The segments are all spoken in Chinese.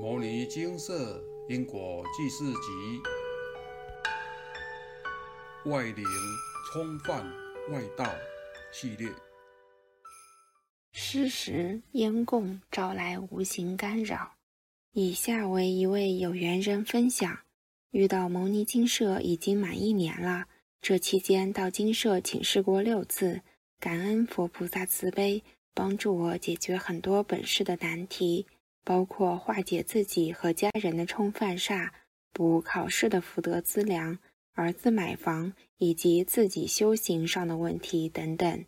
《摩尼金色因果记事集》外灵冲犯外道系列。施食烟供招来无形干扰。以下为一位有缘人分享：遇到牟尼金舍已经满一年了，这期间到金舍请示过六次，感恩佛菩萨慈悲，帮助我解决很多本世的难题。包括化解自己和家人的冲犯煞、补考试的福德资粮、儿子买房以及自己修行上的问题等等。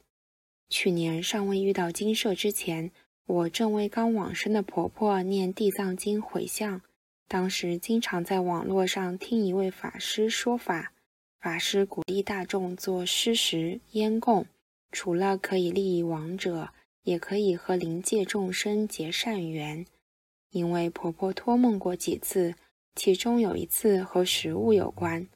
去年尚未遇到金舍之前，我正为刚往生的婆婆念地藏经回向，当时经常在网络上听一位法师说法，法师鼓励大众做施食烟供，除了可以利益亡者，也可以和灵界众生结善缘。因为婆婆托梦过几次，其中有一次和食物有关。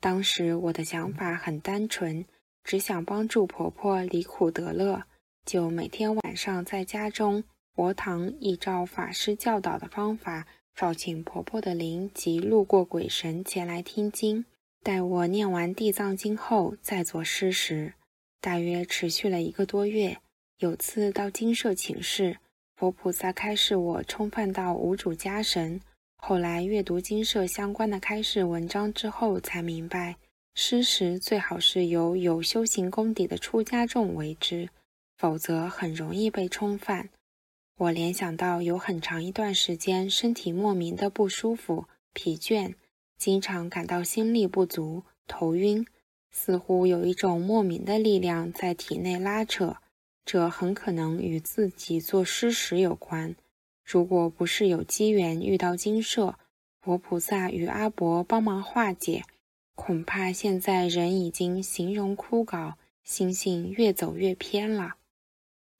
当时我的想法很单纯，只想帮助婆婆离苦得乐，就每天晚上在家中佛堂依照法师教导的方法，召请婆婆的灵及路过鬼神前来听经。待我念完地藏经后，再做施食。大约持续了一个多月。有次到金舍请示。佛菩萨开示我冲犯到无主家神，后来阅读经社相关的开示文章之后，才明白施食最好是由有修行功底的出家众为之，否则很容易被冲犯。我联想到有很长一段时间身体莫名的不舒服、疲倦，经常感到心力不足、头晕，似乎有一种莫名的力量在体内拉扯。这很可能与自己做诗时有关。如果不是有机缘遇到金舍佛菩萨与阿伯帮忙化解，恐怕现在人已经形容枯槁，心性越走越偏了。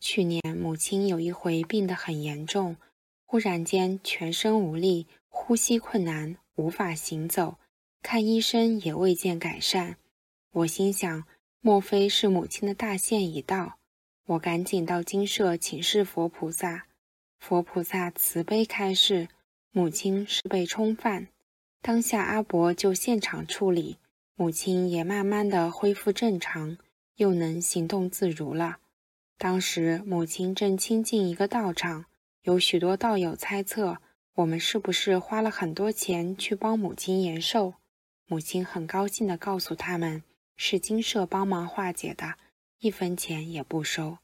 去年母亲有一回病得很严重，忽然间全身无力，呼吸困难，无法行走，看医生也未见改善。我心想，莫非是母亲的大限已到？我赶紧到金舍请示佛菩萨，佛菩萨慈悲开示，母亲是被冲犯，当下阿伯就现场处理，母亲也慢慢的恢复正常，又能行动自如了。当时母亲正亲近一个道场，有许多道友猜测我们是不是花了很多钱去帮母亲延寿，母亲很高兴的告诉他们，是金舍帮忙化解的。一分钱也不收。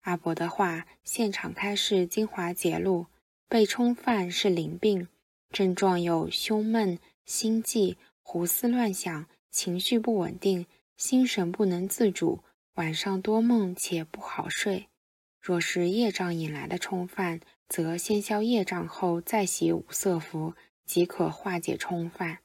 阿伯的话，现场开示精华节录：被冲犯是灵病，症状有胸闷、心悸、胡思乱想、情绪不稳定、心神不能自主，晚上多梦且不好睡。若是业障引来的冲犯，则先消业障后再洗五色符，即可化解冲犯。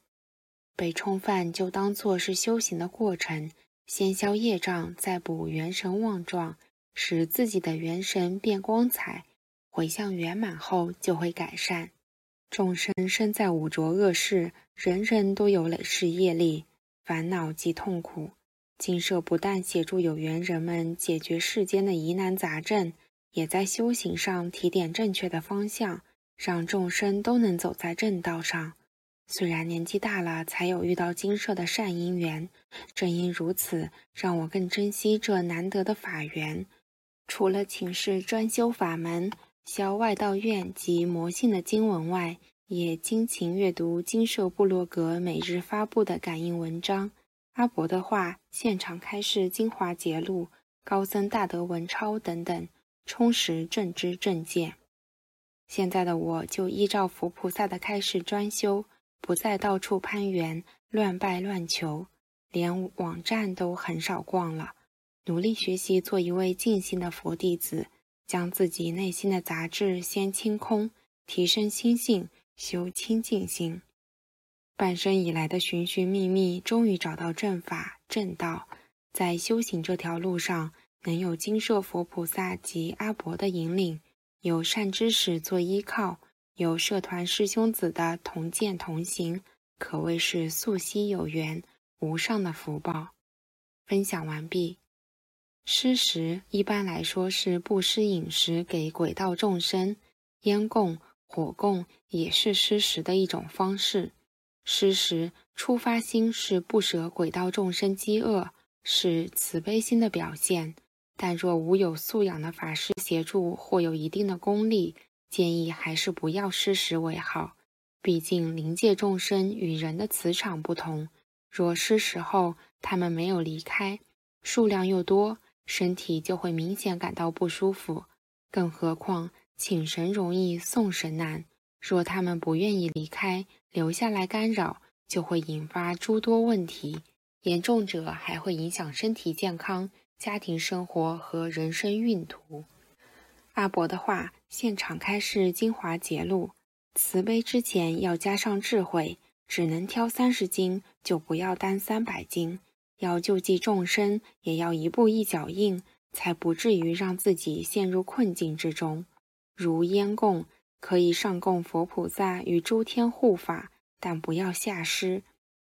被冲犯就当作是修行的过程。先消业障，再补元神旺状，使自己的元神变光彩，回向圆满后就会改善。众生身在五浊恶世，人人都有累世业力、烦恼及痛苦。金舍不但协助有缘人们解决世间的疑难杂症，也在修行上提点正确的方向，让众生都能走在正道上。虽然年纪大了，才有遇到金舍的善因缘，正因如此，让我更珍惜这难得的法缘。除了请示专修法门、消外道院及魔性的经文外，也精勤阅读金舍部落格每日发布的感应文章、阿伯的话、现场开示精华节录、高僧大德文钞等等，充实正知正见。现在的我就依照佛菩萨的开示专修。不再到处攀援、乱拜乱求，连网站都很少逛了。努力学习，做一位静心的佛弟子，将自己内心的杂质先清空，提升心性，修清净心。半生以来的寻寻觅觅，终于找到正法正道。在修行这条路上，能有金舍佛菩萨及阿伯的引领，有善知识做依靠。有社团师兄子的同见同行，可谓是素昔有缘，无上的福报。分享完毕。施食一般来说是布施饮食给鬼道众生，烟供火供也是施食的一种方式。施食出发心是不舍鬼道众生饥饿，是慈悲心的表现。但若无有素养的法师协助或有一定的功力，建议还是不要施食为好。毕竟灵界众生与人的磁场不同，若施食后他们没有离开，数量又多，身体就会明显感到不舒服。更何况请神容易送神难，若他们不愿意离开，留下来干扰，就会引发诸多问题，严重者还会影响身体健康。家庭生活和人生运途。阿伯的话，现场开示精华节录：慈悲之前要加上智慧，只能挑三十斤，就不要担三百斤。要救济众生，也要一步一脚印，才不至于让自己陷入困境之中。如烟供，可以上供佛菩萨与诸天护法，但不要下施，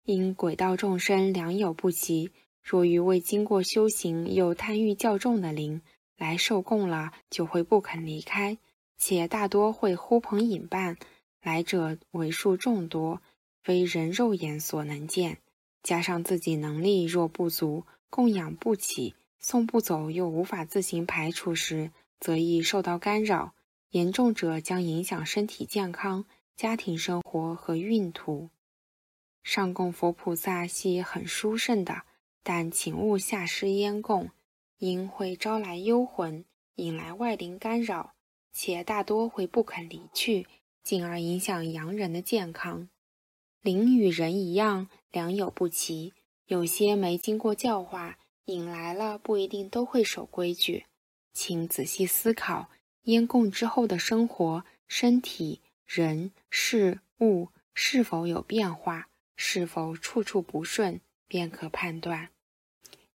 因鬼道众生良莠不齐。若于未经过修行又贪欲较重的灵来受供了，就会不肯离开，且大多会呼朋引伴，来者为数众多，非人肉眼所能见。加上自己能力若不足，供养不起，送不走又无法自行排除时，则易受到干扰，严重者将影响身体健康、家庭生活和运途。上供佛菩萨系很殊胜的。但请勿下施烟供，因会招来幽魂，引来外灵干扰，且大多会不肯离去，进而影响洋人的健康。灵与人一样，良莠不齐，有些没经过教化，引来了不一定都会守规矩。请仔细思考，烟供之后的生活、身体、人、事、物是否有变化，是否处处不顺。便可判断，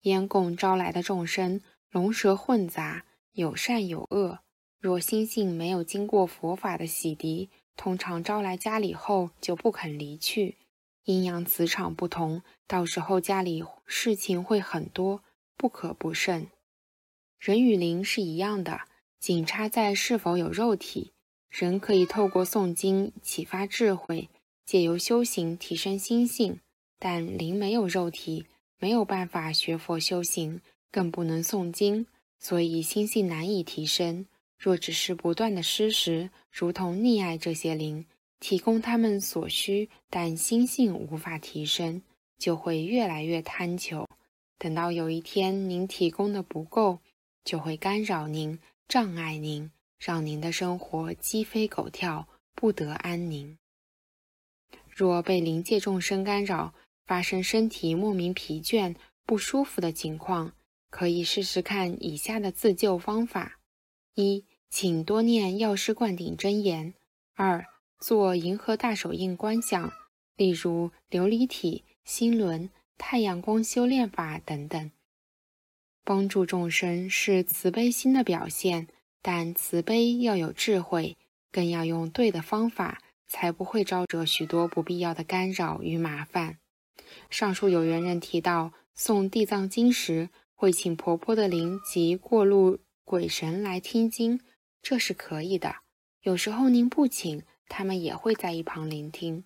烟供招来的众生龙蛇混杂，有善有恶。若心性没有经过佛法的洗涤，通常招来家里后就不肯离去。阴阳磁场不同，到时候家里事情会很多，不可不慎。人与灵是一样的，仅差在是否有肉体。人可以透过诵经启发智慧，借由修行提升心性。但灵没有肉体，没有办法学佛修行，更不能诵经，所以心性难以提升。若只是不断的施食，如同溺爱这些灵，提供他们所需，但心性无法提升，就会越来越贪求。等到有一天您提供的不够，就会干扰您、障碍您，让您的生活鸡飞狗跳，不得安宁。若被灵界众生干扰，发生身体莫名疲倦、不舒服的情况，可以试试看以下的自救方法：一，请多念药师灌顶真言；二，做银河大手印观想，例如琉璃体、心轮、太阳光修炼法等等。帮助众生是慈悲心的表现，但慈悲要有智慧，更要用对的方法，才不会招惹许多不必要的干扰与麻烦。上述有缘人提到，诵地藏经时会请婆婆的灵及过路鬼神来听经，这是可以的。有时候您不请，他们也会在一旁聆听，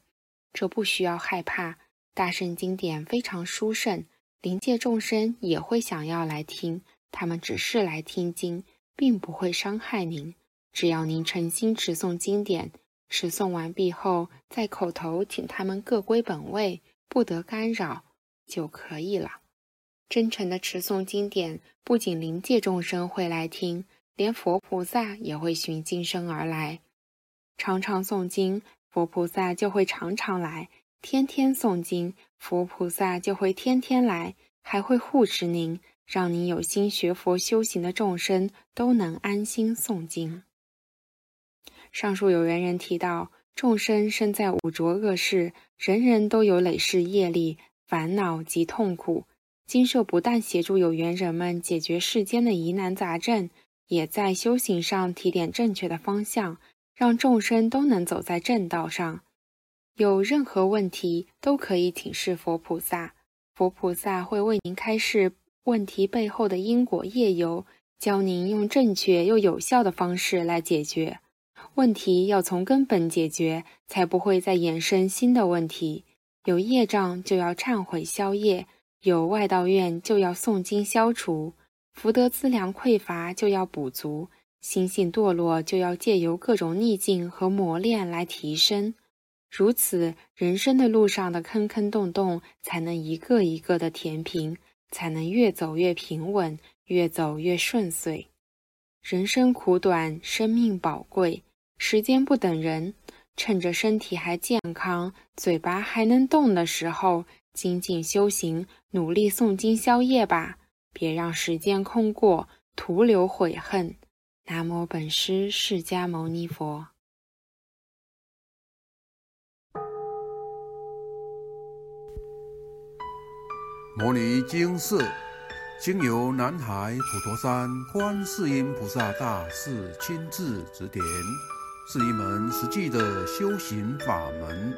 这不需要害怕。大圣经典非常殊胜，灵界众生也会想要来听，他们只是来听经，并不会伤害您。只要您诚心持诵经典，持诵完毕后，在口头请他们各归本位。不得干扰就可以了。真诚的持诵经典，不仅灵界众生会来听，连佛菩萨也会寻经生而来。常常诵经，佛菩萨就会常常来；天天诵经，佛菩萨就会天天来，还会护持您，让您有心学佛修行的众生都能安心诵经。上述有缘人提到。众生身在五浊恶世，人人都有累世业力、烦恼及痛苦。经社不但协助有缘人们解决世间的疑难杂症，也在修行上提点正确的方向，让众生都能走在正道上。有任何问题都可以请示佛菩萨，佛菩萨会为您开示问题背后的因果业由，教您用正确又有效的方式来解决。问题要从根本解决，才不会再衍生新的问题。有业障就要忏悔消业，有外道愿就要诵经消除，福德资粮匮乏就要补足，心性堕落就要借由各种逆境和磨练来提升。如此，人生的路上的坑坑洞洞才能一个一个的填平，才能越走越平稳，越走越顺遂。人生苦短，生命宝贵。时间不等人，趁着身体还健康、嘴巴还能动的时候，精进修行，努力诵经消业吧！别让时间空过，徒留悔恨。南无本师释迦牟尼佛。摩尼经寺，经由南海普陀山观世音菩萨大士亲自指点。是一门实际的修行法门，